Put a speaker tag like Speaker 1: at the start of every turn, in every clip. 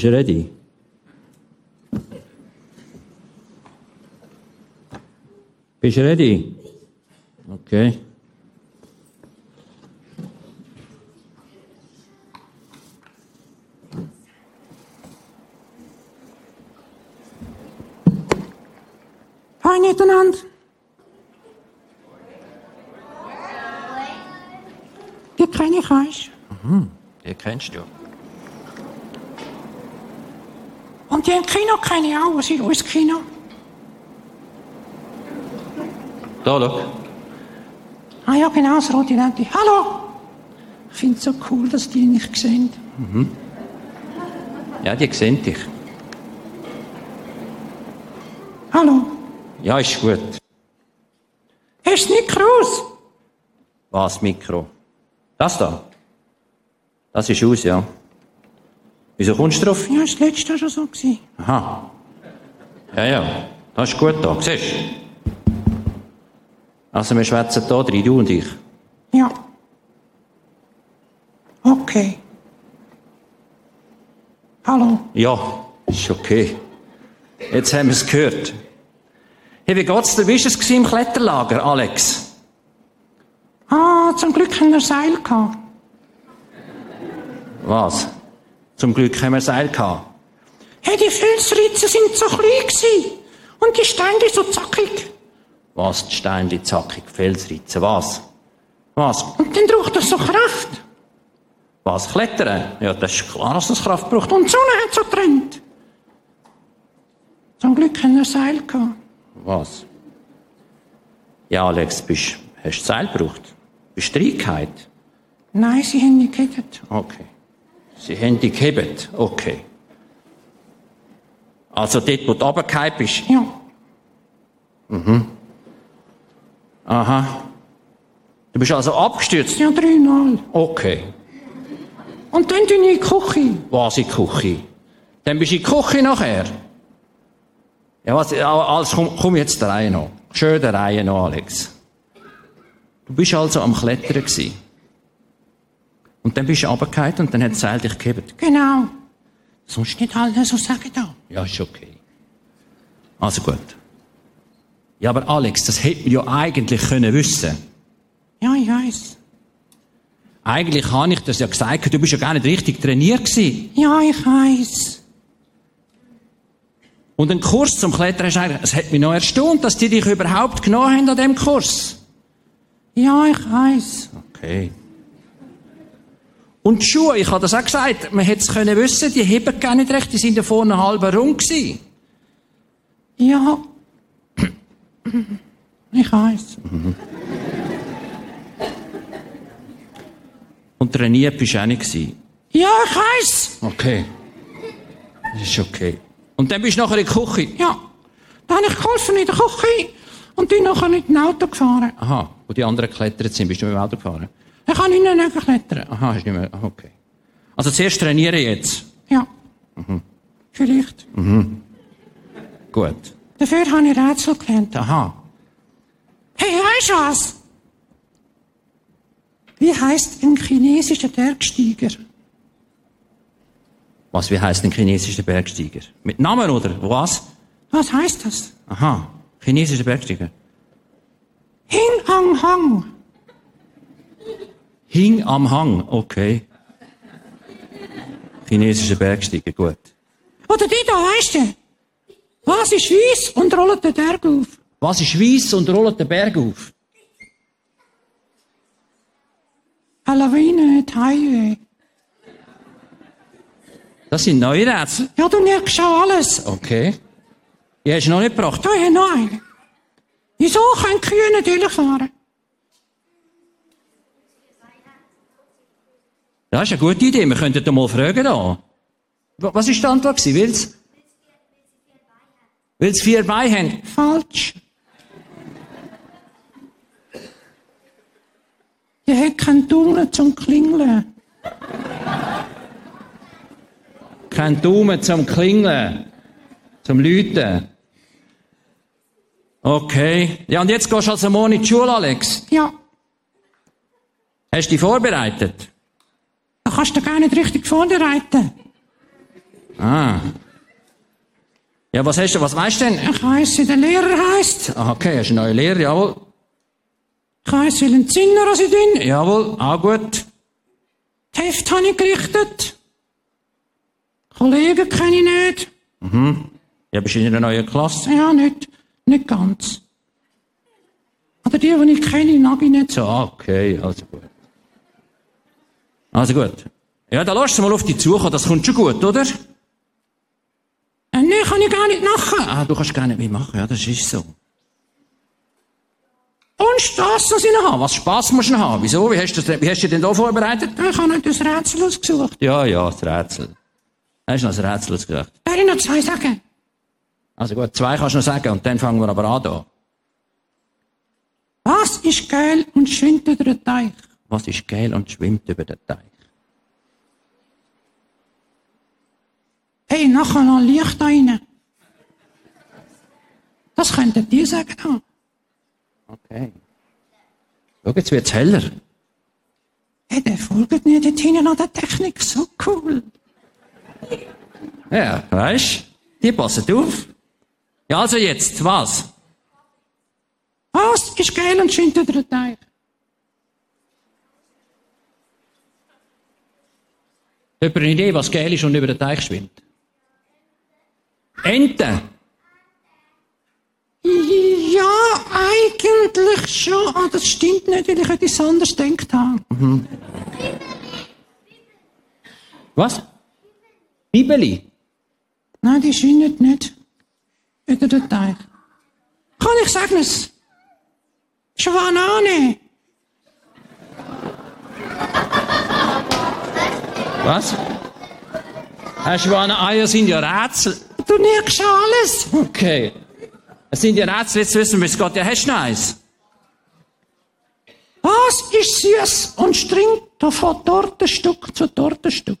Speaker 1: Bist du ready? Bist du ready? Okay.
Speaker 2: Hi miteinander. Die kenne ich euch.
Speaker 1: Den kennst du.
Speaker 2: Und die im Kino kenne ich auch. Was ist unser Kino?
Speaker 1: Da, schau.
Speaker 2: Ah ja, genau, das rote Lämpchen. Hallo! Ich finde es so cool, dass die nicht sehen.
Speaker 1: Ja, die sehen dich.
Speaker 2: Hallo.
Speaker 1: Ja, ist gut.
Speaker 2: Hast du nicht raus?
Speaker 1: Was, Mikro? Das da? Das ist aus, ja. Wieso kommst du drauf?
Speaker 2: Ja, das letzte war schon so. Gewesen.
Speaker 1: Aha. Ja, ja. Das ist gut da. Siehst du? Also, wir schwätzen hier drin, du und ich.
Speaker 2: Ja. Okay. Hallo.
Speaker 1: Ja, ist okay. Jetzt haben wir es gehört. Hey, wie geht's dir? Wie war es im Kletterlager, Alex?
Speaker 2: Ah, zum Glück haben wir Seil gehabt.
Speaker 1: Was? Zum Glück haben wir Seil gehabt.
Speaker 2: Hey, die Felsritzen sind so klein gewesen. Und die Steine so zackig.
Speaker 1: Was? Die Steinli zackig, Felsritzen, was? Was?
Speaker 2: Und dann braucht das so Kraft.
Speaker 1: Was? Klettern? Ja, das ist klar, dass das Kraft braucht.
Speaker 2: Und die Sonne hat so getrennt. Zum Glück haben wir Seil gehabt.
Speaker 1: Was? Ja, Alex, bist, hast du Seil gebraucht? Bist du reingehauen?
Speaker 2: Nein, sie haben nicht gehabt.
Speaker 1: Okay. Sie haben dich gehebt? Okay. Also dort, wo du runtergefallen bist?
Speaker 2: Ja.
Speaker 1: Aha. Du bist also abgestürzt?
Speaker 2: Ja, dreimal.
Speaker 1: Okay.
Speaker 2: Und dann in die Küche.
Speaker 1: Was in die Küche? Dann bist du in die Küche nachher? Ja, was, alles, komm, komm jetzt der Reihe noch. Schön der Reihe noch, Alex. Du bist also am Klettern gewesen. Und dann bist du runtergefallen und dann hat das Seil dich gehebt.
Speaker 2: Genau. Sonst nicht alle so sagen da.
Speaker 1: Ja, ist okay. Also gut. Ja, aber Alex, das hätte man ja eigentlich können wissen.
Speaker 2: Ja, ich weiß.
Speaker 1: Eigentlich habe ich das ja gesagt, du bist ja gar nicht richtig trainiert gewesen.
Speaker 2: Ja, ich weiß.
Speaker 1: Und einen Kurs zum Klettern du eigentlich, es hat mich noch erstaunt, dass die dich überhaupt genommen haben an dem Kurs.
Speaker 2: Ja, ich weiß.
Speaker 1: Okay. Und die Schuhe, ich habe das auch gesagt, man hätte es können wissen, die heben gar nicht recht, die sind ja vorne halb rund gewesen.
Speaker 2: Ja. Ich weiß.
Speaker 1: Und trainiert bist du auch nicht gewesen.
Speaker 2: Ja, ich weiß.
Speaker 1: Okay. Das ist okay. Und dann bist du nachher in die Küche.
Speaker 2: Ja. Da habe ich geholfen in der Küche und bin nachher mit dem Auto gefahren.
Speaker 1: Aha, wo die anderen geklettert sind, bist du mit dem Auto gefahren?
Speaker 2: Ich kann nicht mehr klettern.
Speaker 1: Aha, du nicht mehr, ah, okay. Also zuerst trainieren jetzt.
Speaker 2: Ja. Vielleicht.
Speaker 1: Gut.
Speaker 2: Dafür habe ich Rätsel gelernt.
Speaker 1: Aha.
Speaker 2: Hey, weißt du was? Wie heißt ein chinesischer Bergsteiger?
Speaker 1: Was, wie heisst ein chinesischer Bergsteiger? Mit Namen oder was?
Speaker 2: Was heißt das?
Speaker 1: Aha, chinesischer Bergsteiger.
Speaker 2: Hing Hang Hang.
Speaker 1: Hing am Hang, okay. Chinesischer Bergsteiger, gut.
Speaker 2: Oder die da, weißt du? Was ist weiss und rollt den Berg auf?
Speaker 1: Was ist weiss und rollt den Berg auf?
Speaker 2: Eine Lawine, die Highway.
Speaker 1: Das sind neue Rätsel.
Speaker 2: Ja, du merkst schon alles.
Speaker 1: Okay. Die hast du noch nicht gebracht.
Speaker 2: Habe noch einen. Wieso können Kühe nicht durchfahren?
Speaker 1: Das ist eine gute Idee. Wir könnten da mal fragen da. Wa- Was ist die Antwort? Weil's? Weil sie vier Beine haben.
Speaker 2: Falsch. Die hat keinen Daumen zum Klingeln.
Speaker 1: Kein Daumen zum Klingeln. Zum Läuten. Okay. Ja, und jetzt gehst du also morgen in die Schule, Alex.
Speaker 2: Ja,
Speaker 1: Hast du dich vorbereitet?
Speaker 2: Da kannst du gar nicht richtig vorbereiten.
Speaker 1: Ah. Ja, was hast du, was weißt du denn?
Speaker 2: Ich weiss, wie der Lehrer heisst.
Speaker 1: Ah, okay, hast du einen neuen Lehrer, jawohl.
Speaker 2: Ich weiss, welchen Zinner ich drin.
Speaker 1: Jawohl, auch gut.
Speaker 2: Die Heft habe ich gerichtet. Kollegen kenne ich nicht.
Speaker 1: Ja, bist du in einer neuen Klasse?
Speaker 2: Ja, nicht, nicht ganz. Oder die, die ich kenne, mag ich nicht so.
Speaker 1: So, okay, also gut. Also gut. Ja, dann lass mal auf dich zukommen, das kommt schon gut, oder?
Speaker 2: Äh, nee, kann ich gar nicht machen.
Speaker 1: Ah, du kannst gar nicht mehr machen, ja, das ist so.
Speaker 2: Und Strassensinn haben.
Speaker 1: Was Spass musst du noch haben? Wieso? Wie hast du, das, wie hast du denn da vorbereitet?
Speaker 2: Ich habe nicht das Rätsel ausgesucht.
Speaker 1: Ja, ja, das Rätsel. Hast du noch das Rätsel ausgedacht?
Speaker 2: Darf ich noch zwei sagen?
Speaker 1: Also gut, zwei kannst du noch sagen und dann fangen wir aber an da.
Speaker 2: Was ist geil und über den Teich?
Speaker 1: Was ist geil und schwimmt über den Teich?
Speaker 2: Hey, nachher noch Licht da rein. Das könnten die sagen.
Speaker 1: Okay. Schau, jetzt wird's heller.
Speaker 2: hey, der folgt mir dort hinten an der Technik. So cool.
Speaker 1: Ja, weißt Die passen auf. Ja, also jetzt, was?
Speaker 2: Was ist geil und schwimmt über den Teich?
Speaker 1: Hat eine Idee, was geil ist und über den Teich schwimmt? Ente.
Speaker 2: Ja, eigentlich schon. Aber das stimmt nicht, weil ich etwas anderes gedacht habe.
Speaker 1: Was? Bibeli.
Speaker 2: Nein, die schwimmt nicht über den Teich. Kann ich sagen es? Schwanane.
Speaker 1: Was? Hast du eine Eier sind ja Rätsel.
Speaker 2: Du nickst alles.
Speaker 1: Okay. Es sind ja Rätsel, jetzt wissen wir, es geht. Ja, hast du eins?
Speaker 2: Was ist süß und stringt von Tortenstück zu Tortenstück?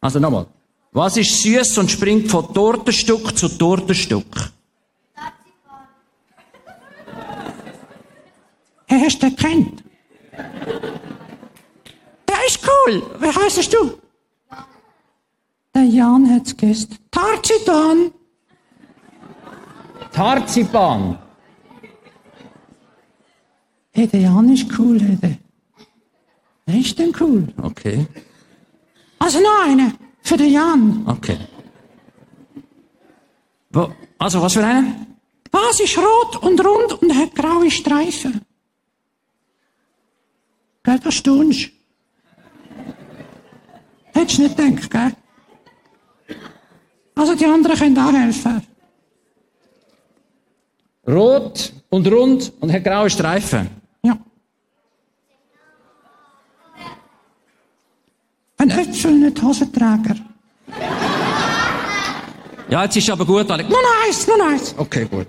Speaker 1: Also nochmal. Was ist süß und springt von Tortenstück zu Tortenstück?
Speaker 2: Hey, hast du den kennt? Ist cool. Wie heißt du? Der Jan hat's gewusst. Tarzitan.
Speaker 1: Tarzipan.
Speaker 2: Hey, der Jan ist cool, hey, der. Der ist denn cool.
Speaker 1: Okay.
Speaker 2: Also noch eine. Für den Jan.
Speaker 1: Okay. Wo, also, was für eine?
Speaker 2: Was ist rot und rund und hat graue Streifen? Gell, das staunst. Hättest du nicht gedacht, gell? Also die anderen können auch helfen.
Speaker 1: Rot und rund und hat graue Streifen.
Speaker 2: Ja. Ein Äpfel, nicht Hosenträger.
Speaker 1: Ja, jetzt ist aber gut, Alex.
Speaker 2: Nur noch eins, nur noch eins.
Speaker 1: Okay, gut.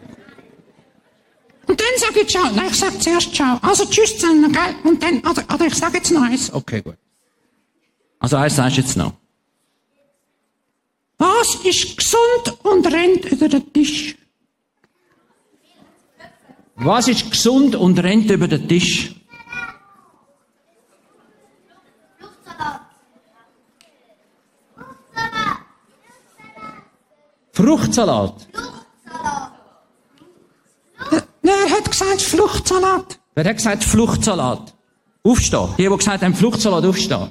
Speaker 2: Und dann sag ich Ciao. Nein, ich sag zuerst Ciao. Also tschüss zusammen, gell? Und dann, oder, oder ich sag jetzt noch eins.
Speaker 1: Okay, gut. Also, eins sagst du jetzt noch.
Speaker 2: Was ist gesund und rennt über den Tisch?
Speaker 1: Was ist gesund und rennt über den Tisch? Fruchtsalat.
Speaker 2: Wer- Wer hat gesagt Fluchtsalat?
Speaker 1: Wer hat gesagt Fluchtsalat? Aufstehen. Die, die gesagt haben Fluchtsalat, aufstehen.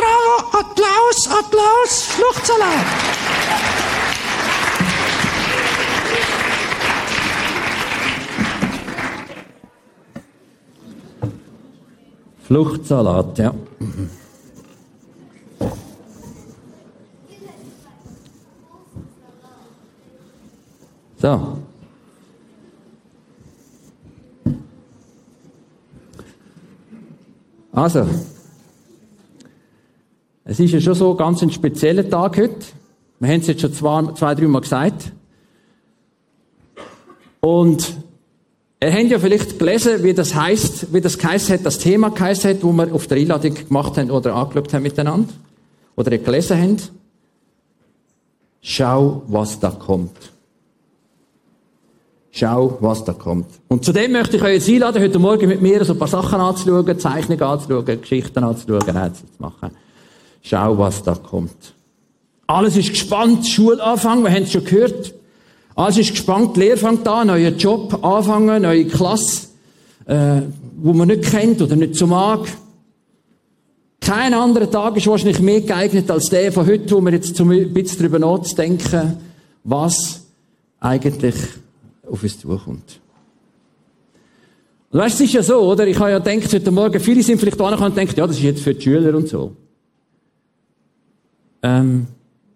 Speaker 2: Bravo, Applaus, Applaus, Fluchtsalat.
Speaker 1: Fluchtsalat, ja. So. Also. Es ist ja schon so ganz ein spezieller Tag heute. Wir haben es jetzt schon zwei, zwei drei Mal gesagt. Und Ihr habt ja vielleicht gelesen, wie das heißt, wie das geheißen hat, das Thema geheißen hat, wo wir auf der Einladung gemacht haben oder angeschaut haben miteinander. Oder ihr gelesen habt. Schau, was da kommt. Schau, was da kommt. Und zudem möchte ich euch jetzt einladen, heute Morgen mit mir so ein paar Sachen anzuschauen, Zeichnungen anzuschauen, Geschichten anzuschauen, zu machen. Schau, was da kommt. Alles ist gespannt, Schulanfang, wir haben es schon gehört. Alles ist gespannt, Lehre fängt an, neuer Job anfangen, neue Klasse, äh, wo man nicht kennt oder nicht so mag. Kein anderer Tag ist wahrscheinlich mehr geeignet als der von heute, wo wir jetzt ein bisschen darüber nachzudenken, was eigentlich auf uns zukommt. Und weißt, es ist ja so, oder? Ich habe ja gedacht, heute Morgen, viele sind vielleicht da und denken, ja, das ist jetzt für die Schüler und so. Ähm,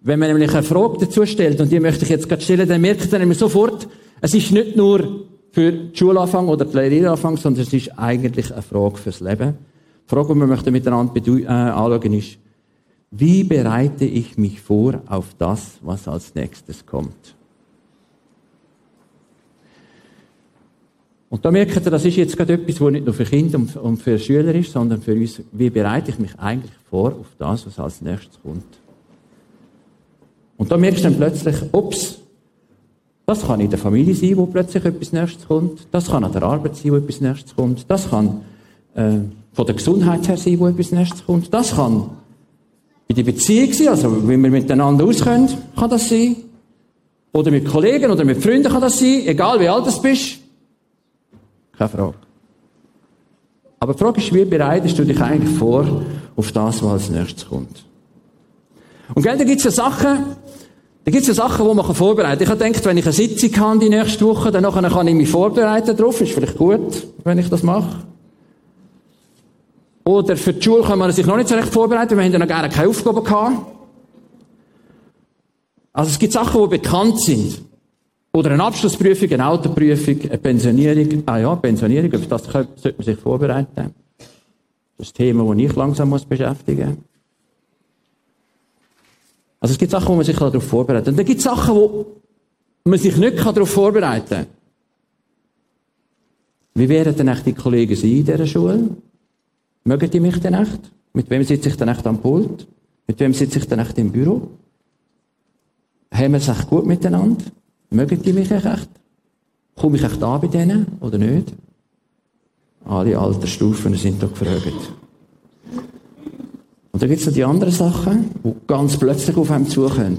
Speaker 1: wenn man nämlich eine Frage dazu stellt, und die möchte ich jetzt gerade stellen, dann merkt man nämlich sofort, es ist nicht nur für die Schulanfang oder die Lehranfang, sondern es ist eigentlich eine Frage fürs Leben. Die Frage, die wir möchten miteinander äh, anschauen, ist, wie bereite ich mich vor auf das, was als nächstes kommt? Und da merkt ihr, das ist jetzt gerade etwas, was nicht nur für Kinder und für Schüler ist, sondern für uns, wie bereite ich mich eigentlich vor auf das, was als nächstes kommt? Und da merkst du dann plötzlich, ups, das kann in der Familie sein, wo plötzlich etwas Nächstes kommt. Das kann an der Arbeit sein, wo etwas Nächstes kommt. Das kann äh, von der Gesundheit her sein, wo etwas Nächstes kommt. Das kann bei der Beziehung sein, also wenn wir miteinander auskommen, kann das sein. Oder mit Kollegen oder mit Freunden kann das sein, egal wie alt du bist. Keine Frage. Aber die Frage ist, wie bereitest du dich eigentlich vor auf das, was als nächstes kommt? Und gell, da gibt's ja Sachen, da gibt's ja Sachen, die man vorbereiten kann. Ich habe gedacht, wenn ich eine Sitzung habe die nächste Woche, dann kann ich mich vorbereiten darauf. Ist vielleicht gut, wenn ich das mache. Oder für die Schule kann man sich noch nicht so recht vorbereiten. Wir haben ja noch gerne keine Aufgaben gehabt. Also es gibt Sachen, die bekannt sind. Oder eine Abschlussprüfung, eine Autoprüfung, eine Pensionierung. Ah ja, Pensionierung, auf das sollte man sich vorbereiten. Das ist ein Thema, das ich langsam beschäftigen muss. Also es gibt Sachen, wo man sich darauf vorbereiten kann. Und dann gibt es Sachen, wo man sich nicht darauf vorbereiten kann. Wie wären denn echt die Kollegen sein in dieser Schule? Mögen die mich denn echt? Mit wem sitze ich denn echt am Pult? Mit wem sitze ich denn echt im Büro? Haben wir es echt gut miteinander? Mögen die mich echt? Komme ich echt an bei denen oder nicht? Alle Altersstufen sind doch gefragt. Und dann gibt es noch die anderen Sachen, die ganz plötzlich auf einem zukommen.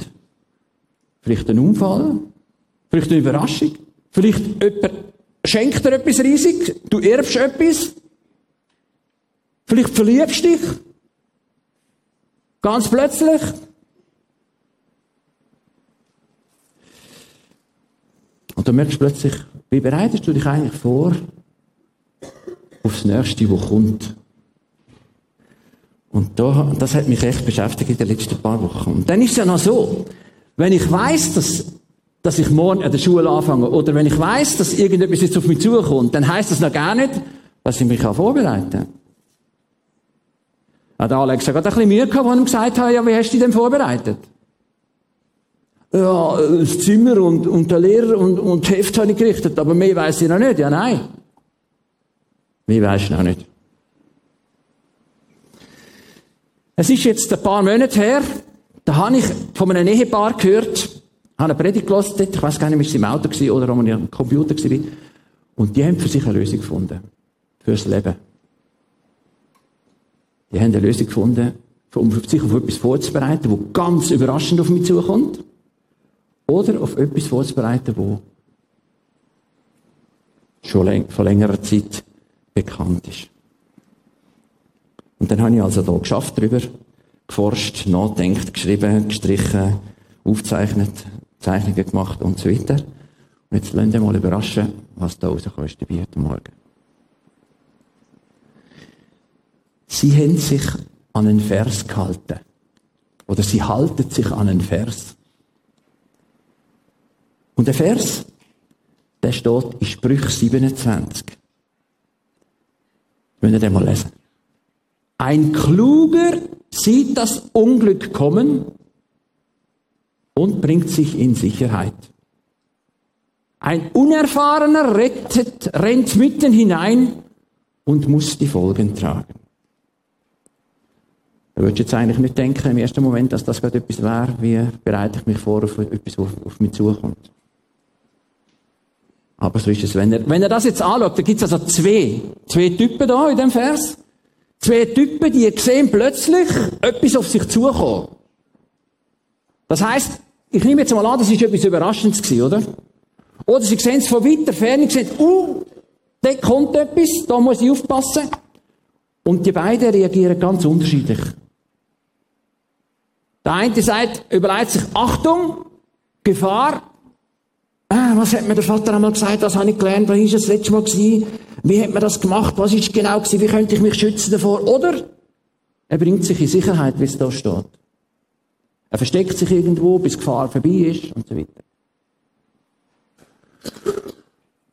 Speaker 1: Vielleicht ein Unfall, vielleicht eine Überraschung, vielleicht jemand schenkt dir etwas riesig, du erbst etwas, vielleicht verliebst dich, ganz plötzlich. Und dann merkst du plötzlich, wie bereitest du dich eigentlich vor aufs Nächste, was kommt? Und da, das hat mich echt beschäftigt in den letzten paar Wochen. Und dann ist es ja noch so, wenn ich weiß, dass, dass ich morgen an der Schule anfange, oder wenn ich weiß, dass irgendetwas jetzt auf mich zukommt, dann heißt das noch gar nicht, dass ich mich vorbereiten kann. Hat Alex hat ein bisschen Mühe gehabt, als ich ihm gesagt habe, ja, wie hast du dich denn vorbereitet? Ja, das Zimmer und, und der Lehrer und, und das Heft habe ich gerichtet, aber mehr weiß ich noch nicht. Ja, nein. Mehr weiß ich noch nicht. Es ist jetzt ein paar Monate her, da habe ich von einem Ehepaar gehört, habe eine Predigt gelesen, ich weiß gar nicht, ob es im Auto war oder ob ich am Computer war. Und die haben für sich eine Lösung gefunden. Fürs Leben. Die haben eine Lösung gefunden, um sich auf etwas vorzubereiten, das ganz überraschend auf mich zukommt. Oder auf etwas vorzubereiten, das schon vor längerer Zeit bekannt ist. Und dann habe ich also da geschafft drüber, geforscht, nachdenkt, geschrieben, gestrichen, aufzeichnet, Zeichnungen gemacht und so weiter. Und jetzt lasst ihr mal überraschen, was da rauskommt dabei heute Morgen. Sie haben sich an einen Vers gehalten. Oder sie halten sich an einen Vers. Und der Vers, der steht in Sprüch 27. Wenn ihr den mal lesen. Ein Kluger sieht das Unglück kommen und bringt sich in Sicherheit. Ein Unerfahrener rettet, rennt mitten hinein und muss die Folgen tragen. Da würde jetzt eigentlich nicht denken im ersten Moment, dass das gerade etwas wäre, wie bereite ich mich vor auf etwas, was auf mich zukommt. Aber so ist es. Wenn er, wenn er das jetzt anschaut, da gibt es also zwei, zwei Typen da in dem Vers. Zwei Typen, die sehen plötzlich etwas auf sich zukommen. Das heisst, ich nehme jetzt mal an, das ist etwas Überraschendes gewesen, oder? Oder sie sehen es von weiter Ferne, sehen, uh, da kommt etwas, da muss ich aufpassen. Und die beiden reagieren ganz unterschiedlich. Der eine sagt, überlegt sich, Achtung, Gefahr. Ah, was hat mir der Vater einmal gesagt, was habe ich gelernt, wann war das letzte Mal gewesen? Wie hat man das gemacht, was ist genau gewesen, wie könnte ich mich schützen davor? Oder er bringt sich in Sicherheit, wie es da steht. Er versteckt sich irgendwo, bis Gefahr vorbei ist und so weiter.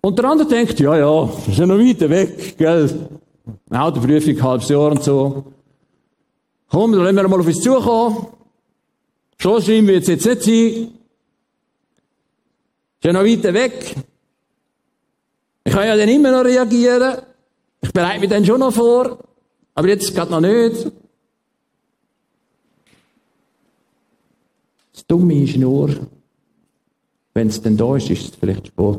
Speaker 1: Und der andere denkt, ja, ja, ist ja noch weiter weg, gell? Autoprüfung, halbes Jahr und so. Komm, dann lassen wir mal auf uns zukommen. So schlimm wird es jetzt nicht sein. Ist ja noch weiter weg. Ich kann ja dann immer noch reagieren. Ich bereite mich dann schon noch vor. Aber jetzt geht noch nicht. Das Dumme ist nur, wenn es dann da ist, ist es vielleicht spät.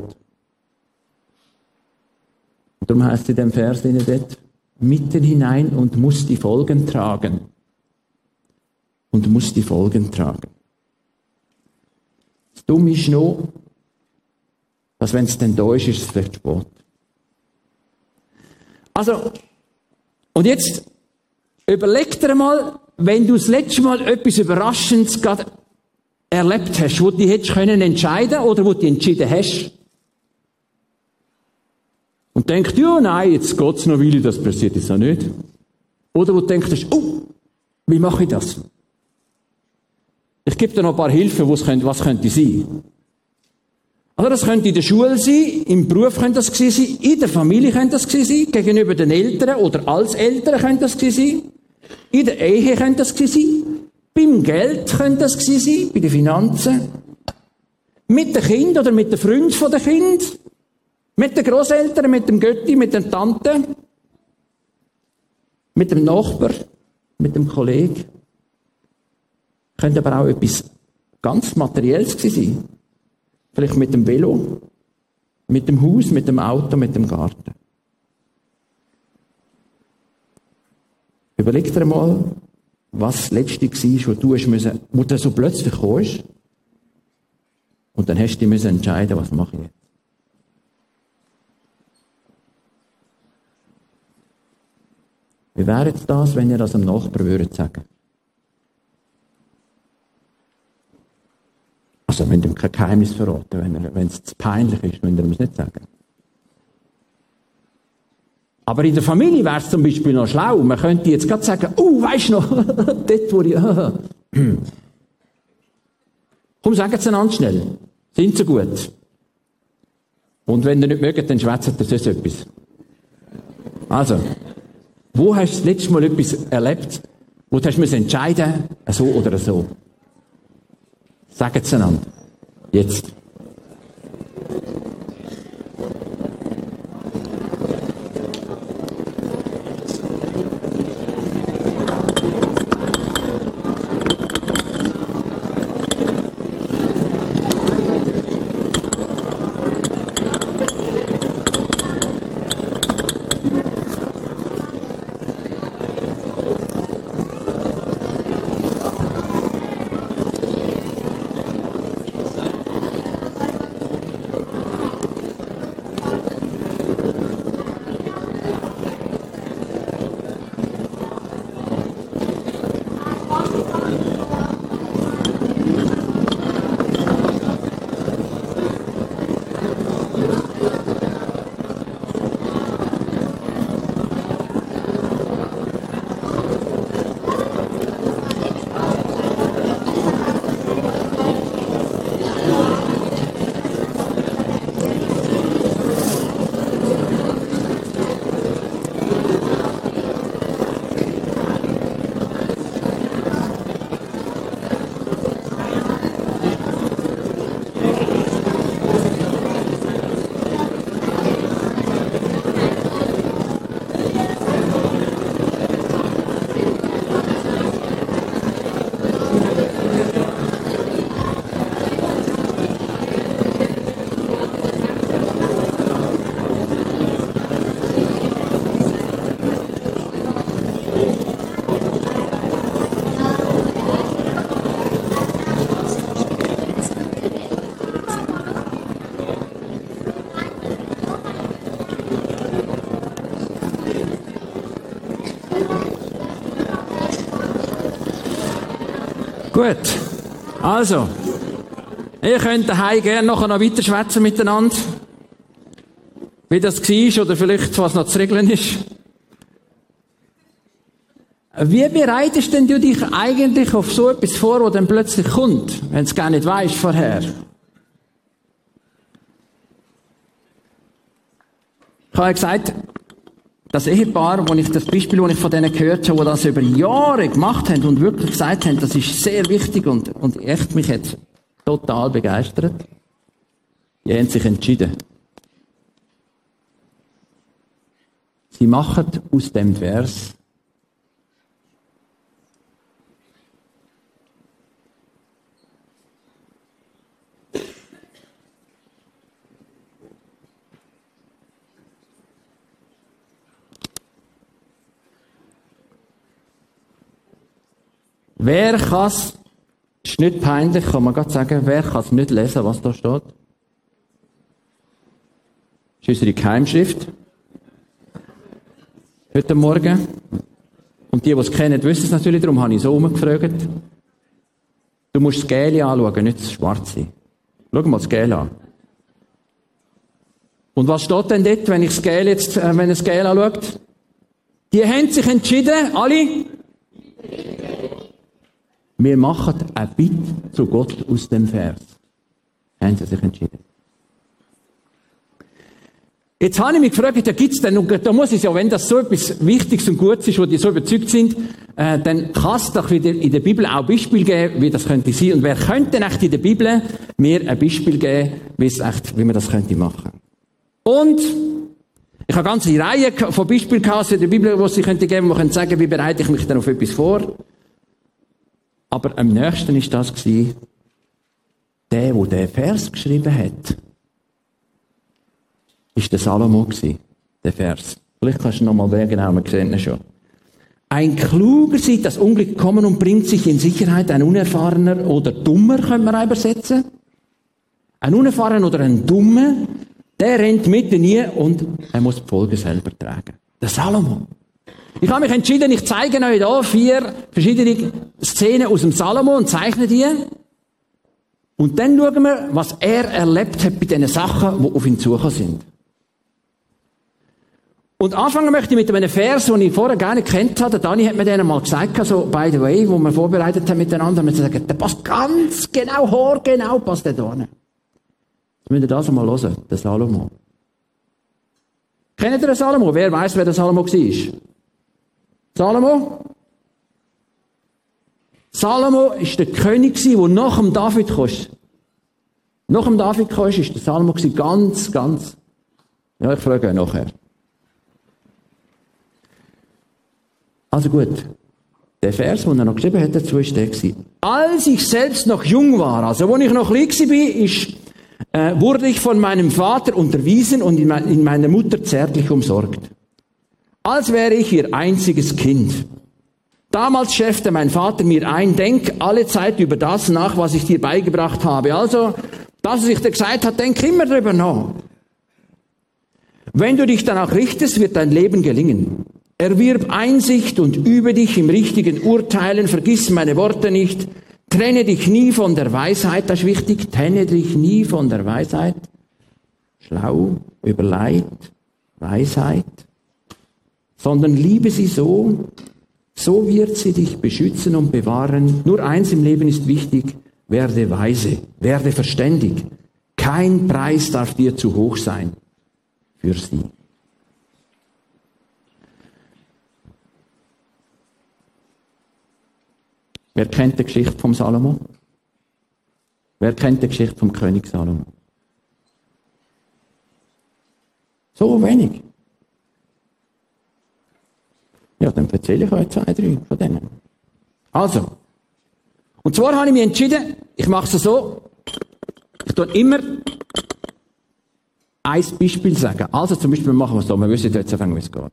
Speaker 1: Und darum heißt es in dem Vers dort, mitten hinein und muss die Folgen tragen. Und muss die Folgen tragen. Das Dumme ist nur, dass wenn es dann da ist, ist es vielleicht spät. Also, und jetzt überleg dir mal, wenn du das letzte Mal etwas Überraschendes gerade erlebt hast, wo du hättest können entscheiden oder wo du entschieden hast. Und denkst, ja, nein, jetzt geht's noch weil das passiert jetzt noch nicht. Oder wo du denkst, oh, wie mache ich das? Ich gebe dir noch ein paar Hilfen, was könnte sein. Also das könnte in der Schule sein, im Beruf könnte das sein, in der Familie könnte das sein, gegenüber den Eltern oder als Eltern könnte das sein, in der Ehe könnte das sein, beim Geld könnte das sein, bei den Finanzen, mit den Kind oder mit den Freunden der Kind, mit den Großeltern, mit dem Götti, mit den Tanten, mit dem Nachbar, mit dem Kollegen. Könnte aber auch etwas ganz Materielles sein. Vielleicht mit dem Velo, mit dem Haus, mit dem Auto, mit dem Garten. Überleg dir mal, was das Letzte war, wo du hast wo du so plötzlich kommst. Und dann hast du dich entscheiden, was mache ich jetzt. Wie wäre das, wenn ihr das einem Nachbarn würdet sagen? Also, wenn ihr kein Geheimnis verraten, wenn, wenn es zu peinlich ist, wenn ihr es nicht sagen. Aber in der Familie wäre es zum Beispiel noch schlau. Man könnte jetzt gerade sagen, oh, weißt du noch, dort wo ich, Komm, sagen Sie einander schnell. Sind Sie gut? Und wenn ihr nicht mögt, dann schwätzt ihr sonst etwas. Also, wo hast du das letzte Mal etwas erlebt, wo du hast entscheiden so oder so? Sagen Sie einander. Jetzt. Also. Ihr könnt daheim gerne noch weiter schwätzen miteinander. Wie das war oder vielleicht was noch zu regeln ist. Wie bereitest denn du dich eigentlich auf so etwas vor, was dann plötzlich kommt, wenn es gar nicht weißt vorher? Ich habe gesagt, das Ehepaar, wo ich das Beispiel, wo ich von denen gehört habe, wo das über Jahre gemacht haben und wirklich gesagt haben, das ist sehr wichtig und, und echt mich jetzt total begeistert. Die haben sich entschieden. Sie machen aus dem Vers Wer kann es, ist nicht peinlich, kann man gerade sagen, wer kann es nicht lesen, was da steht? Das ist unsere Geheimschrift. Heute Morgen. Und die, die es kennen, wissen es natürlich, darum habe ich so umgefragt. Du musst das Gel anschauen, nicht das Schwarze. Schau mal das Gel an. Und was steht denn dort, wenn ich das Gel jetzt, äh, wenn das Gel anschaut? Die haben sich entschieden, alle, wir machen ein Bitte zu Gott aus dem Vers. Haben sie sich entschieden. Jetzt habe ich mich gefragt, da gibt's denn, und da muss es ja, wenn das so etwas Wichtiges und Gutes ist, wo die so überzeugt sind, äh, dann kann es doch wieder in der Bibel auch Beispiel geben, wie das könnte sein. Und wer könnte denn echt in der Bibel mir ein Beispiel geben, wie es echt, wie man das könnte machen? Und ich habe eine ganze Reihe von Beispielen gehabt in der Bibel, wo sie könnte geben, wo man könnte sagen, wie bereite ich mich denn auf etwas vor? Aber am nächsten ist das gewesen, der, der den Vers geschrieben hat, ist der Salomo der Vers. Vielleicht kannst du noch mal wägen, genau, wir sehen ihn schon. Ein Kluger sieht das Unglück kommen und bringt sich in Sicherheit. Ein Unerfahrener oder Dummer, könnte man übersetzen. Ein Unerfahrener oder ein Dummer, der rennt mitten nie und er muss die Folge selber tragen. Der Salomo. Ich habe mich entschieden, ich zeige euch hier vier verschiedene Szenen aus dem Salomo und zeichne die. Und dann schauen wir, was er erlebt hat bei diesen Sachen, die auf ihn zugekommen sind. Und anfangen möchte ich mit einem Vers, den ich vorher gar nicht kennt habe. Dani hat mir den mal gesagt, so, by the way, wo wir vorbereitet haben miteinander, haben wir gesagt, der passt ganz genau, genau passt der da hin. Jetzt müsst ihr das einmal hören, der Salomo. Kennt ihr den Salomo? Wer weiß, wer der Salomo war? Salomo? Salomo ist der König, der nach dem David kam. Nach dem David kam, ist der Salomo ganz, ganz. Ja, ich frage ihn nachher. Also gut. Der Vers, den er noch geschrieben hat dazu, ist der gewesen. Als ich selbst noch jung war, also wo ich noch klein war, ist, äh, wurde ich von meinem Vater unterwiesen und in, mein, in meiner Mutter zärtlich umsorgt als wäre ich ihr einziges Kind. Damals schärfte mein Vater mir ein, denk alle Zeit über das nach, was ich dir beigebracht habe. Also, das, was ich dir gesagt habe, denk immer drüber nach. Wenn du dich danach richtest, wird dein Leben gelingen. Erwirb Einsicht und übe dich im richtigen Urteilen, vergiss meine Worte nicht, trenne dich nie von der Weisheit, das ist wichtig, trenne dich nie von der Weisheit. Schlau, überlegt, Weisheit sondern liebe sie so, so wird sie dich beschützen und bewahren. Nur eins im Leben ist wichtig, werde weise, werde verständig. Kein Preis darf dir zu hoch sein für sie. Wer kennt die Geschichte vom Salomo? Wer kennt die Geschichte vom König Salomo? So wenig. Ja, dann erzähle ich euch zwei, drei von denen. Also. Und zwar habe ich mich entschieden, ich mache es so, ich tue immer ein Beispiel sagen. Also zum Beispiel machen wir es so, wir wissen jetzt anfangen, wie es geht.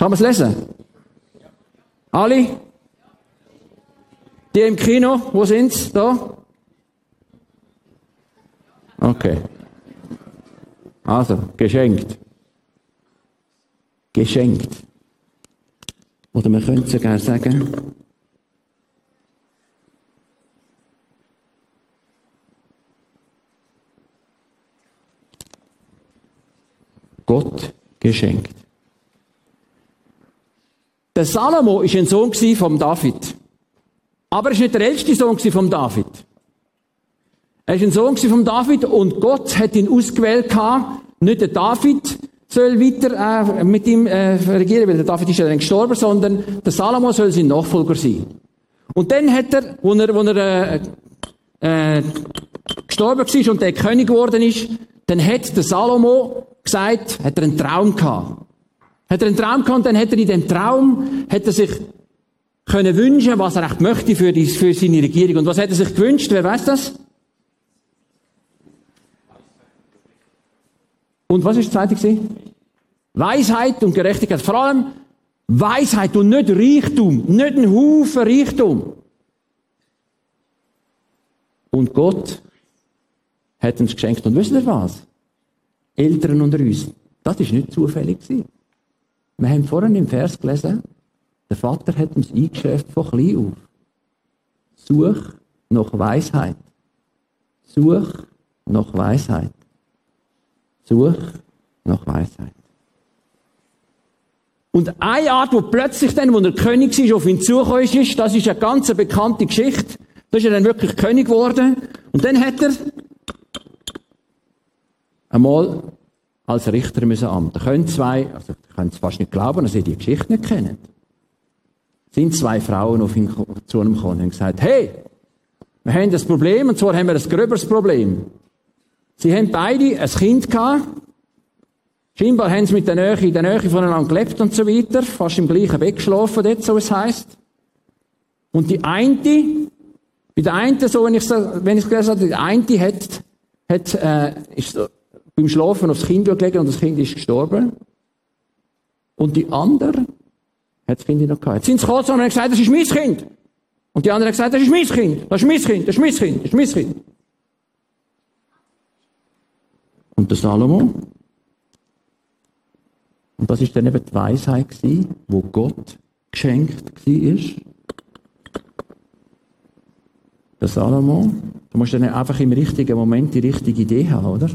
Speaker 1: Kann man es lesen? Alle? Die im Kino, wo sind's? Da? Okay. Also, geschenkt. Geschenkt. Oder man könnte sogar sagen, Gott geschenkt. Der Salomo ist ein Sohn von David. Aber er ist nicht der älteste Sohn von David. Er ist ein Sohn von David und Gott hat ihn ausgewählt. Nicht der David soll weiter äh, mit ihm äh, regieren, weil der David ist ja dann gestorben, sondern der Salomo soll sein Nachfolger sein. Und dann hat er, wo er, wo er äh, äh, gestorben war und der König geworden ist, dann hat der Salomo gesagt, hat er einen Traum gehabt. Hat er einen Traum gehabt dann hat er in dem Traum, hat er sich können wünschen, was er echt möchte für, die, für seine Regierung. Und was hat er sich gewünscht? Wer weiß das? Und was ist das zweite gewesen? Weisheit und Gerechtigkeit. Vor allem Weisheit und nicht Reichtum. Nicht ein Haufen Reichtum. Und Gott hat uns geschenkt. Und wisst ihr was? Eltern unter uns. Das ist nicht zufällig gewesen. Wir haben vorhin im Vers gelesen, der Vater hat uns eingeschärft von klein auf. Such nach Weisheit. Such nach Weisheit. Such nach Weisheit. Und eine Art, wo plötzlich dann, wo er König ist, auf ihn zugekommen ist, das ist eine ganz bekannte Geschichte. Da ist er dann wirklich König geworden. Und dann hat er einmal als Richter müssen Amt. Da können zwei, also kann es fast nicht glauben, dass sie die Geschichte nicht kennen. Sind zwei Frauen auf ihn zu ihm gekommen und haben gesagt, hey, wir haben das Problem, und zwar haben wir ein gröberes Problem. Sie haben beide ein Kind gehabt. Scheinbar haben sie mit der Nähe, in der Nähe voneinander gelebt und so weiter. Fast im gleichen Bett geschlafen, dort, so es heisst. Und die eine, bei der einen, so, wenn ich es, gelesen habe, die eine hat, hat, äh, ist beim Schlafen aufs Kind gelegt und das Kind ist gestorben. Und die andere hat das Kind noch gehabt. Jetzt sind sie gekommen und haben gesagt, das ist mein Kind. Und die andere hat gesagt, das ist mein Kind, das ist mein Kind, das ist mein Kind, das ist mein Kind. Und der Salomo. Und das ist dann eben die Weisheit gewesen, wo Gott geschenkt war. Der Salomo. Du musst dann einfach im richtigen Moment die richtige Idee haben, oder?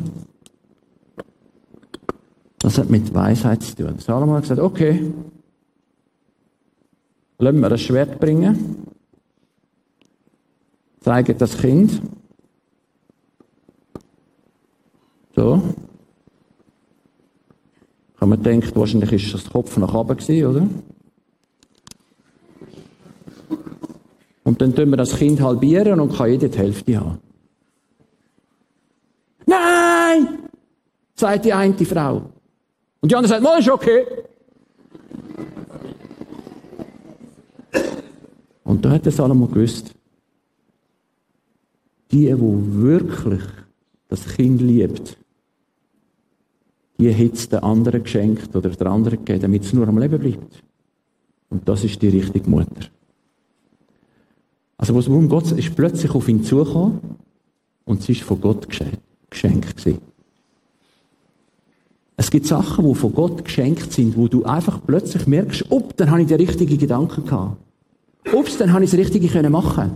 Speaker 1: Das hat mit Weisheit zu tun. Salomo hat gesagt, okay, lassen wir das Schwert bringen, zeigen das Kind. So. Kann man denken, wahrscheinlich ist das Kopf nach oben gewesen, oder? Und dann tun wir das Kind halbieren und kann jeder die Hälfte haben. Nein! sagt die eine Frau. Und die andere sagt, mal ist okay. Und da hat der Salomo gewusst, die, die wirklich das Kind liebt, die hat es den anderen geschenkt oder der anderen gegeben, damit es nur am Leben bleibt. Und das ist die richtige Mutter. Also, was um Gott ist plötzlich auf ihn zugekommen und sie ist von Gott geschenkt gewesen. Es gibt Sachen, die von Gott geschenkt sind, wo du einfach plötzlich merkst, ob, dann habe ich den richtigen Gedanken gehabt. Ups, dann habe ich das Richtige können machen.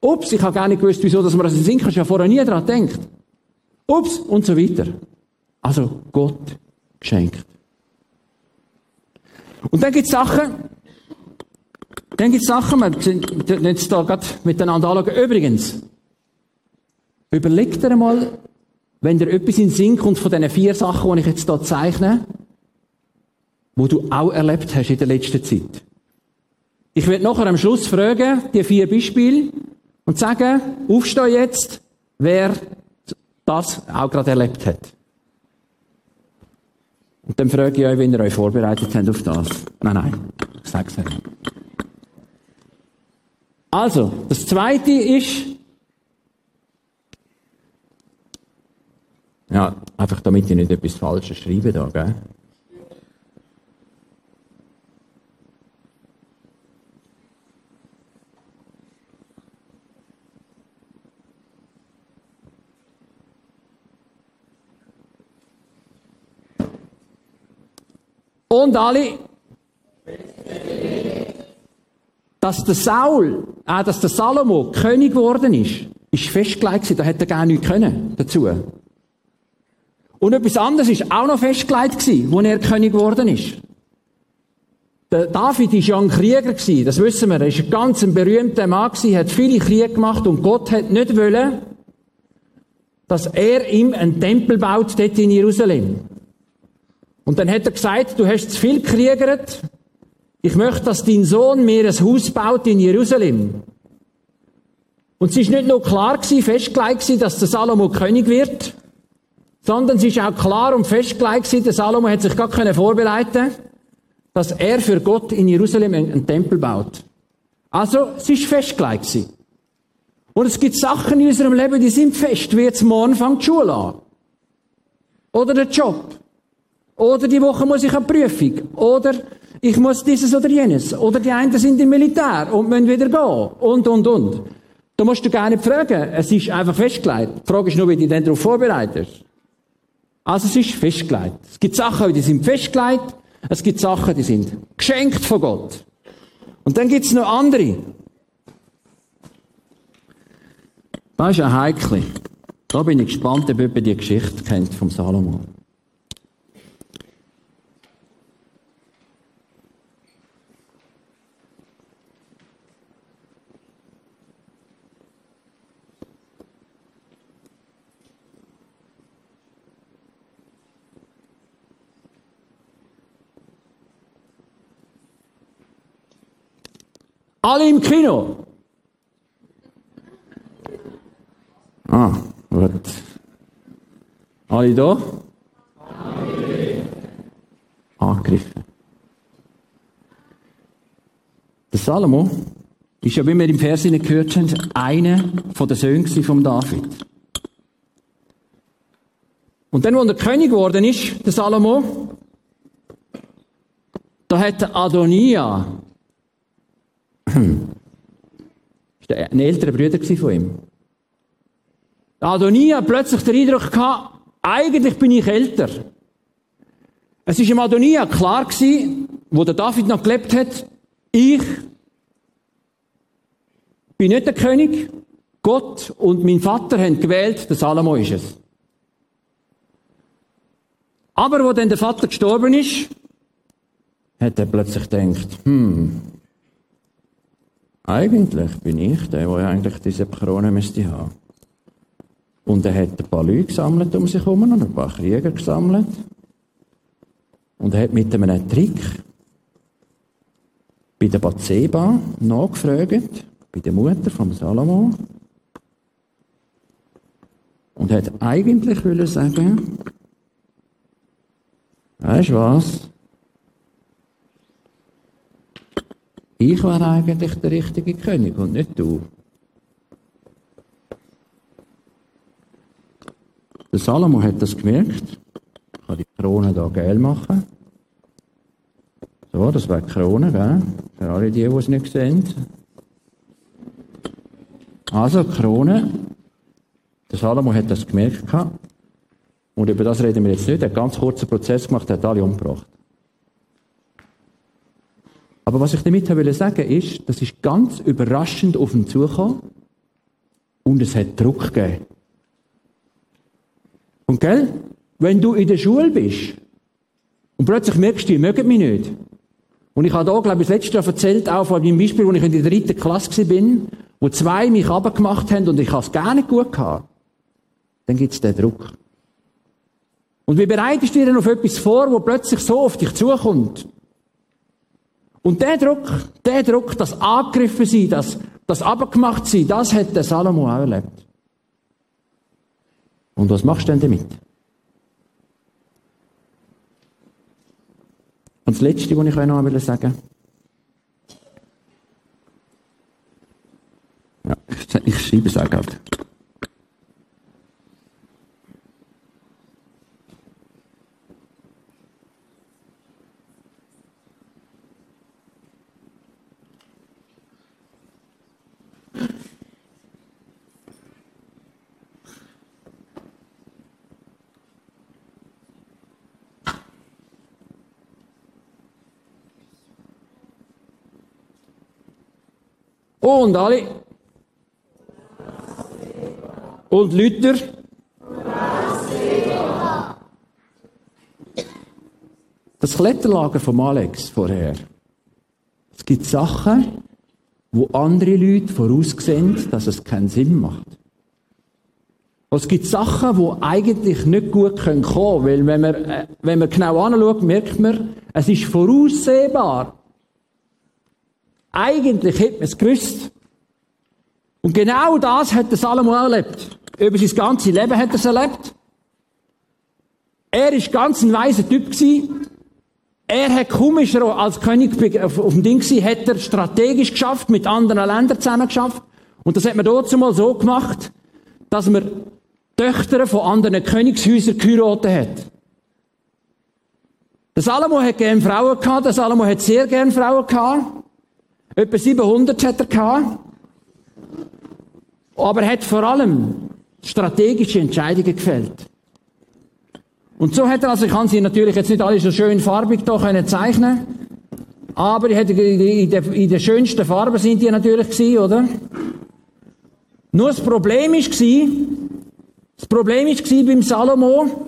Speaker 1: Ups, ich habe gar nicht gewusst, wieso, dass man das in Sinn ja vorher nie dran denkt. Ups, und so weiter. Also, Gott geschenkt. Und dann gibt es Sachen, dann gibt es Sachen, wir sind jetzt da gerade miteinander anschauen. Übrigens, überleg dir einmal, wenn dir etwas in den Sinn kommt von diesen vier Sachen, die ich jetzt hier zeichne, wo du auch erlebt hast in der letzten Zeit. Ich werde nachher am Schluss fragen, die vier Beispiele, und sagen, aufstehen jetzt, wer das auch gerade erlebt hat. Und dann frage ich euch, wenn ihr euch vorbereitet habt auf das. Nein, nein, ich sag's nicht. Also, das zweite ist, Ja, einfach damit ich nicht etwas Falsches schreibe da, gell? Und alle, dass der Saul, äh, dass der Salomo König geworden ist, ist festgelegt gewesen, da hätte er gar nichts können dazu. Und etwas anderes ist auch noch festgelegt wo er König geworden ist. Der David ist ja ein Krieger gewesen, das wissen wir. Er ist ein ganz berühmter Mann gewesen, hat viele Kriege gemacht und Gott hat nicht wollen, dass er ihm einen Tempel baut dort in Jerusalem. Und dann hat er gesagt, du hast zu viel gekriegert, ich möchte, dass dein Sohn mir ein Haus baut in Jerusalem. Und es ist nicht nur klar festgelegt dass der Salomo König wird, sondern es ist auch klar und festgelegt gewesen, der Salomo hat sich gar können vorbereiten, dass er für Gott in Jerusalem einen Tempel baut. Also, es ist festgelegt gewesen. Und es gibt Sachen in unserem Leben, die sind fest, wie jetzt morgen fängt die Schule an. Oder der Job. Oder die Woche muss ich eine Prüfung. Oder ich muss dieses oder jenes. Oder die einen sind im Militär und müssen wieder gehen. Und, und, und. Da musst du gar nicht fragen. Es ist einfach festgelegt. Die Frage ist nur, wie du dich darauf vorbereitest. Also es ist festgelegt. Es gibt Sachen, die sind festgelegt. Es gibt Sachen, die sind geschenkt von Gott. Und dann gibt es noch andere. Das ist ein Heikli. Da bin ich gespannt, ob jemand die Geschichte kennt vom Salomo. Alle im Kino. Ah, gut. Alle da? Angegriffen. Der Salomo ist ja, wie wir im Vers gehört haben, einer von den Söhnen von David. Und dann, als er König geworden ist, der Salomo, da hat Adonia das war ein älterer Bruder von ihm. Adonia hat plötzlich den Eindruck gehabt, eigentlich bin ich älter. Es war im Adonia klar gewesen, wo der David noch gelebt hat, ich bin nicht der König, Gott und mein Vater haben gewählt, der Salomo ist es. Aber wo dann der Vater gestorben ist, hat er plötzlich gedacht, hm, eigentlich bin ich der, der eigentlich diese Krone müsste haben. Und er hat ein paar Leute gesammelt um sich herum und ein paar Krieger gesammelt. Und er hat mit einem Trick bei der Bathseba nachgefragt, bei der Mutter von Salomo. Und hat eigentlich sagen, weißt du was? Ich war eigentlich der richtige König und nicht du. Der Salomo hat das gemerkt. Ich kann die Krone hier gel machen. So, das wäre die Krone, gell? Für alle die, die es nicht sehen. Also, die Krone. Der Salomo hat das gemerkt. Und über das reden wir jetzt nicht. Er hat einen ganz kurzen Prozess gemacht, er hat alle umgebracht. Aber was ich damit will sagen ist, das ist ganz überraschend auf ihn zugekommen und es hat Druck gegeben. Und gell, wenn du in der Schule bist und plötzlich merkst du, die mögen mich nicht. Und ich habe da, glaube ich, das letzte Jahr erzählt, auch von meinem Beispiel, wo ich in der dritten Klasse bin, wo zwei mich abgemacht haben und ich habe es gar nicht gut gehabt. Dann gibt es den Druck. Und wie bereitest du dir auf etwas vor, wo plötzlich so auf dich zukommt? Und der Druck, der Druck, das angegriffen sein, das, das abgemacht sein, das hat der Salomo auch erlebt. Und was machst du denn damit? Und das Letzte, was ich euch noch sagen Ja, ich schreibe es auch gerade. Und alle. Und Luther. Das Kletterlager von Alex vorher. Es gibt Sachen, wo andere Leute voraussehen, dass es keinen Sinn macht. Es gibt Sachen, die eigentlich nicht gut kommen können, weil wenn man, äh, wenn man genau anschaut, merkt man, es ist voraussehbar. Eigentlich hätte man es gewusst. Und genau das hat der Salomo erlebt. Über sein ganzes Leben hat er es erlebt. Er ist ganz ein weiser Typ. Er hat komischer als König auf, auf dem Ding gewesen, hat er strategisch geschafft, mit anderen Ländern zusammen geschafft. Und das hat man dort mal so gemacht, dass man Töchter von anderen Königshäusern geheiratet hat. Der Salomo hat gern Frauen gehabt, der Salomo hat sehr gern Frauen gehabt. Etwa 700 hat er gehabt. Aber er hat vor allem strategische Entscheidungen gefällt. Und so hat er, also ich kann sie natürlich jetzt nicht alle so schön farbig da können zeichnen, aber in der, schönsten Farbe sind die natürlich gewesen, oder? Nur das Problem ist gewesen, das Problem war beim Salomo,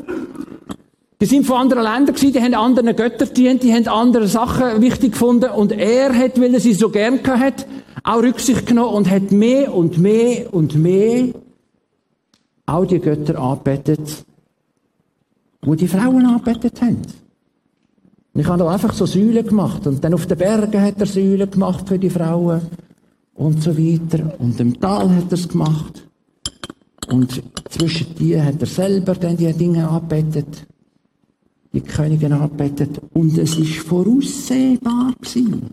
Speaker 1: die sind von anderen Ländern gewesen, die haben anderen Götter gedient, die haben andere Sachen wichtig gefunden und er hat, weil er sie so gern hat, auch Rücksicht genommen und hat mehr und mehr und mehr auch die Götter angebetet, wo die Frauen angebetet haben. Und ich habe da einfach so Säulen gemacht und dann auf den Bergen hat er Säulen gemacht für die Frauen und so weiter und im Tal hat er es gemacht. Und zwischen die hat er selber dann die Dinge angebetet, die Königin angebetet. Und es ist voraussehbar gewesen.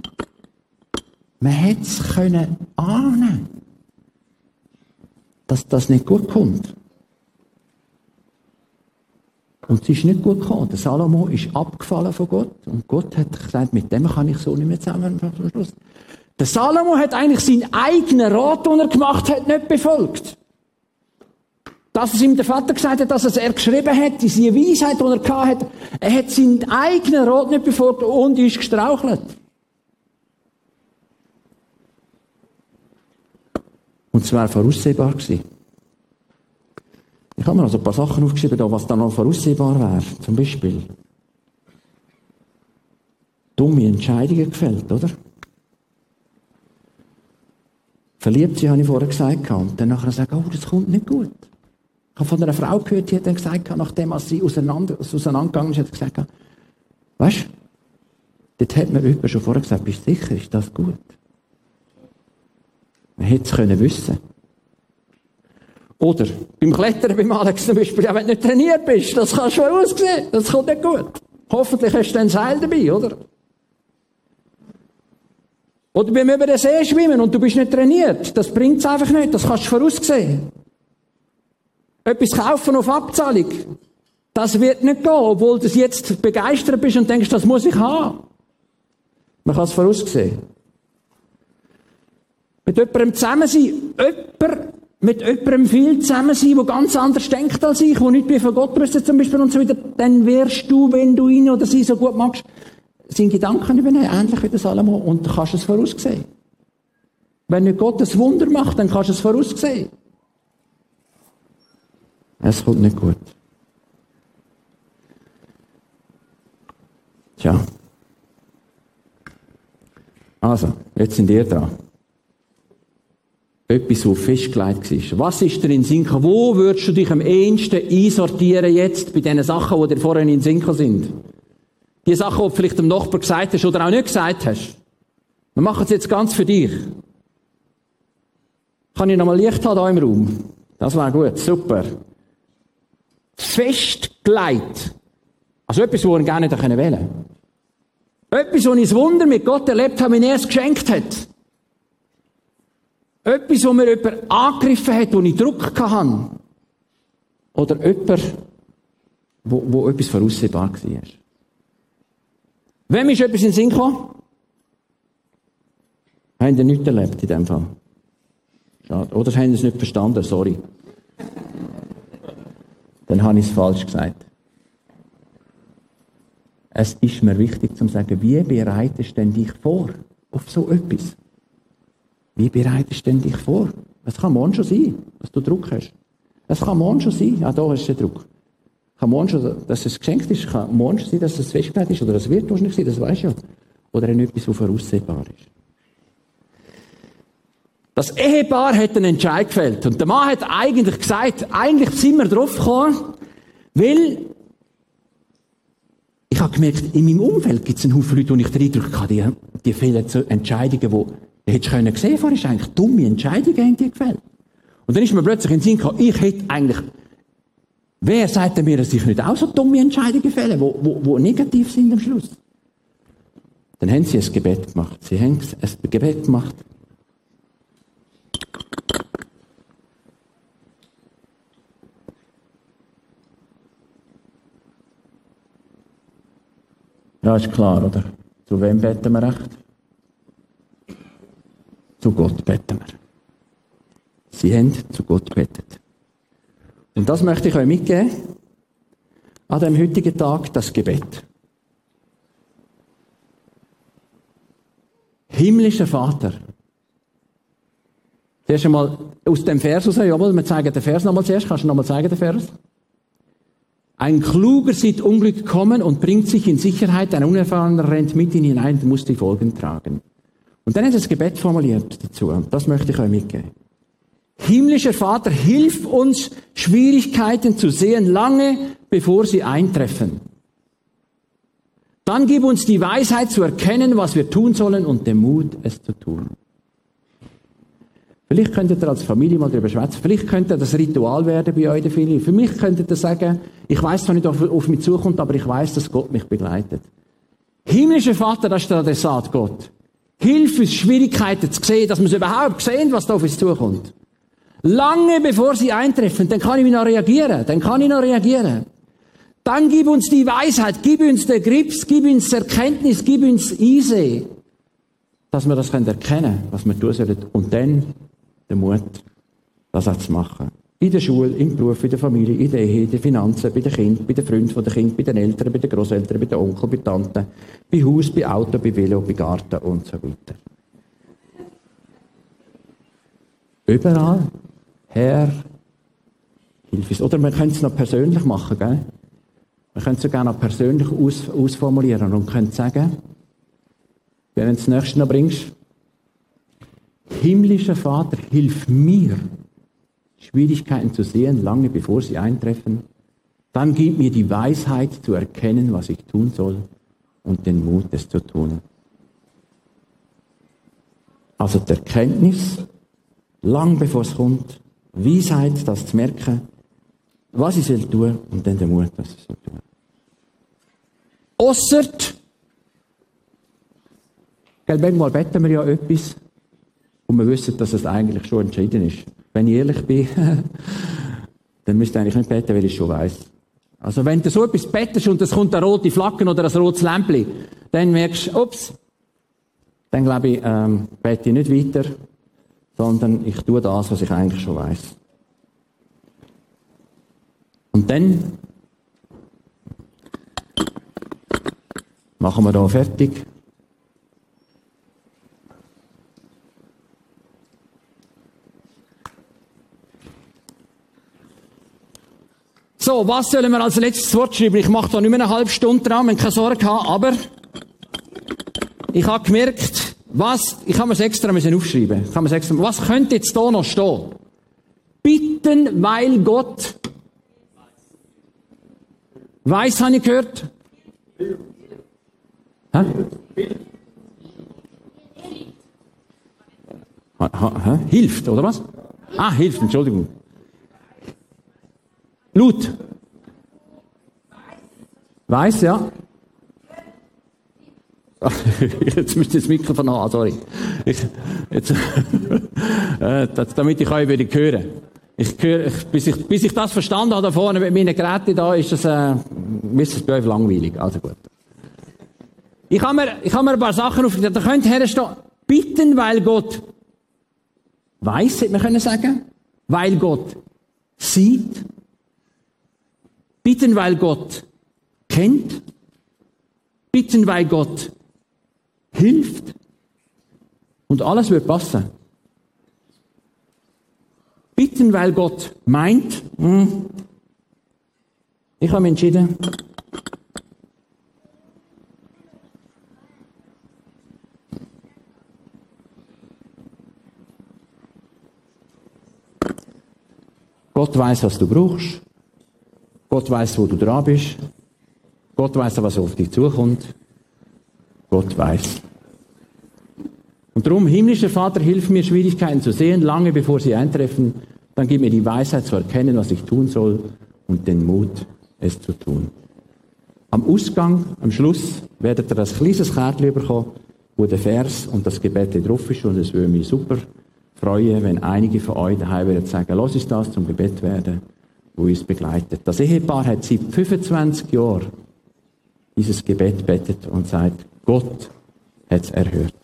Speaker 1: Man hätte es können ahnen, dass das nicht gut kommt. Und es ist nicht gut gekommen. Der Salomo ist abgefallen von Gott. Und Gott hat gesagt, mit dem kann ich so nicht mehr zusammen Der Salomo hat eigentlich seinen eigenen Rat, den er gemacht hat, nicht befolgt. Dass es ihm der Vater gesagt hat, dass es er geschrieben hat, diese Weisheit, die er gehabt hat, er hat seinen eigenen Rat nicht befolgt und ist gestrauchelt. Und es wäre voraussehbar gewesen. Ich habe mir also ein paar Sachen aufgeschrieben, was da noch voraussehbar wäre. Zum Beispiel dumme Entscheidungen gefällt, oder? Verliebt sie, habe ich vorher gesagt. Und dann nachher sagen, oh, das kommt nicht gut. Ich habe von einer Frau gehört, die hat dann gesagt, nachdem sie auseinander, auseinandergegangen ist, hat gesagt, weißt du, dort hat mir jemand schon vorher gesagt, bist du sicher, ist das gut? Man hätte es können wissen. Oder beim Klettern beim Alex zum Beispiel, ja, wenn du nicht trainiert bist, das kannst du schon aussehen, das kommt nicht gut. Hoffentlich hast du dann ein Seil dabei, oder? Oder beim über den See schwimmen und du bist nicht trainiert, das bringt es einfach nicht, das kannst du voraussehen etwas kaufen auf Abzahlung. Das wird nicht gehen, obwohl du jetzt begeistert bist und denkst, das muss ich haben. Man kann es voraussehen. Mit jemandem zusammen sein, jemand, mit jemandem viel zusammen sein, der ganz anders denkt als ich, der nicht mehr von Gott wüsste zum Beispiel und so weiter, dann wirst du, wenn du ihn oder sie so gut magst, seine Gedanken übernehmen, ähnlich wie der Salomo, und du kannst es voraussehen. Wenn nicht Gott ein Wunder macht, dann kannst du es voraussehen. Es kommt nicht gut. Tja. Also, jetzt sind ihr da. Etwas, was festgelegt ist. Was ist dir in gekommen? Wo würdest du dich am ehesten einsortieren jetzt bei diesen Sachen, die dir vorhin in Sinn sind? Die Sachen, die du vielleicht dem Nachbar gesagt hast oder auch nicht gesagt hast. Wir machen es jetzt ganz für dich. Kann ich noch mal Licht haben hier im Raum? Das war gut, super festgelegt. Also etwas, wo er gar nicht wählen konnte. Etwas, wo ich das Wunder mit Gott erlebt habe, wenn er es geschenkt hat. Etwas, wo mir jemand angegriffen hat, wo ich Druck hatte. Oder jemand, wo, wo etwas voraussehbar war. Wem ist etwas in den Sinn gekommen? Haben Sie nichts erlebt in dem Fall? Schade. Oder haben Sie es nicht verstanden? Sorry dann habe ich es falsch gesagt. Es ist mir wichtig zu sagen, wie bereitest du dich vor auf so etwas? Wie bereitest du dich vor? Es kann morgen schon sein, dass du Druck hast. Es kann morgen schon sein, auch da hast du Druck. Kann morgen schon, dass es geschenkt ist, kann morgen schon sein, dass es festgelegt ist, oder es wird wahrscheinlich sein, das weißt du ja. Oder etwas, was voraussehbar ist. Das Ehepaar hat einen Entscheid gefällt. Und der Mann hat eigentlich gesagt, eigentlich sind wir drauf gekommen, weil ich habe gemerkt, in meinem Umfeld gibt es einen Haufen Leute, wo ich den Eindruck habe, die, die so Entscheidungen, die, die hättest du können sehen vorher, ist eigentlich dumme Entscheidungen, haben die gefällt. Und dann ist mir plötzlich in den Sinn gekommen, ich hätte eigentlich, wer sagt denn mir, dass ich nicht auch so dumme Entscheidungen fälle, wo, wo, wo negativ sind am Schluss? Dann haben sie ein Gebet gemacht. Sie haben ein Gebet gemacht. Ja, ist klar, oder? Zu wem beten wir recht? Zu Gott beten wir. Sie haben zu Gott betet. Und das möchte ich euch mitgeben. An dem heutigen Tag das Gebet. Himmlischer Vater. Zuerst einmal aus dem Vers raus, jawohl, wir zeigen den Vers nochmal zuerst. Kannst du nochmal zeigen, den Vers? Ein Kluger sieht Unglück kommen und bringt sich in Sicherheit, ein Unerfahrener rennt mit ihn hinein und muss die Folgen tragen. Und dann er das Gebet formuliert dazu. Das möchte ich euch mitgeben. Himmlischer Vater, hilf uns, Schwierigkeiten zu sehen, lange bevor sie eintreffen. Dann gib uns die Weisheit zu erkennen, was wir tun sollen und den Mut, es zu tun. Vielleicht könntet ihr als Familie mal darüber schwätzen. Vielleicht könnte das Ritual werden bei euch der Familie. Für mich könntet ihr sagen, ich weiß zwar nicht, ob auf mich zukommt, aber ich weiß, dass Gott mich begleitet. Himmlischer Vater, das ist der Adressat Gott. Hilf uns, Schwierigkeiten zu sehen, dass wir überhaupt sehen, was da auf uns zukommt. Lange bevor sie eintreffen, dann kann ich noch reagieren. Dann kann ich noch reagieren. Dann gib uns die Weisheit, gib uns den Grips, gib uns Erkenntnis, gib uns Easy, dass wir das erkennen können, was wir tun sollen. Und dann den Mut, das auch zu machen. In der Schule, im Beruf, in der Familie, in der Ehe, in den Finanzen, bei den Kindern, bei den Freunden der Kinder, bei den Eltern, bei den Großeltern, bei den Onkeln, bei Tanten, bei Haus, bei Auto, bei Velo, bei Garten und so weiter. Überall. Herr, hilf uns. Oder man könnte es noch persönlich machen, gell? Man könnte es sogar noch persönlich aus, ausformulieren und könnte sagen, wenn du das nächste noch bringst, himmlischer Vater, hilf mir, Schwierigkeiten zu sehen, lange bevor sie eintreffen. Dann gib mir die Weisheit zu erkennen, was ich tun soll und den Mut, es zu tun. Also die Erkenntnis, lang bevor es kommt, Weisheit, das zu merken, was ich soll tun und dann den Mut, das zu tun. Aussert, manchmal beten wir ja etwas, und wir wissen, dass es eigentlich schon entschieden ist. Wenn ich ehrlich bin, dann müsste ich eigentlich nicht beten, weil ich schon weiß. Also wenn du so etwas bettest und es kommt eine rote Flagge oder ein rotes Lämpchen, dann merkst du, ups, dann glaube ich, ähm, bete ich nicht weiter, sondern ich tue das, was ich eigentlich schon weiß. Und dann machen wir da fertig. So, was sollen wir als letztes Wort schreiben? Ich mache da nicht mehr eine halbe Stunde dran, wenn keine Sorge haben, aber ich habe gemerkt, was, ich habe mir es extra müssen aufschreiben. Ich habe mir extra, was könnte jetzt da noch stehen? Bitten, weil Gott weiß, habe ich gehört? Hä? Ha, ha, hilft, oder was? Ah, hilft, Entschuldigung. Blut. Weiß, ja. jetzt müsst ihr das Mikrofon haben, sorry. Ich, jetzt, äh, damit ich euch wieder höre. Ich höre, ich, bis, ich, bis ich das verstanden habe da vorne mit meinen Geräten da, ist das, äh, ist das bei euch langweilig. Also gut. Ich habe mir, ich habe mir ein paar Sachen aufgeschrieben. Da könnt herstehen. Bitten, weil Gott weiß, hätte man können sagen. Weil Gott sieht. Bitten, weil Gott kennt. Bitten, weil Gott hilft. Und alles wird passen. Bitten, weil Gott meint. Hm. Ich habe mich entschieden, Gott weiß, was du brauchst. Gott weiß, wo du dran bist. Gott weiß, was auf dich zukommt. Gott weiß. Und darum, himmlischer Vater, hilf mir, Schwierigkeiten zu sehen, lange bevor sie eintreffen. Dann gib mir die Weisheit zu erkennen, was ich tun soll und den Mut, es zu tun. Am Ausgang, am Schluss, werdet ihr das kleines Kärtchen bekommen, wo der Vers und das Gebet drauf ist und es würde mich super freuen, wenn einige von euch daheim würden sagen, los ist das zum Gebet werden, wo uns begleitet. Das Ehepaar hat seit 25 Jahren dieses Gebet betet und sagt, Gott hat es erhört.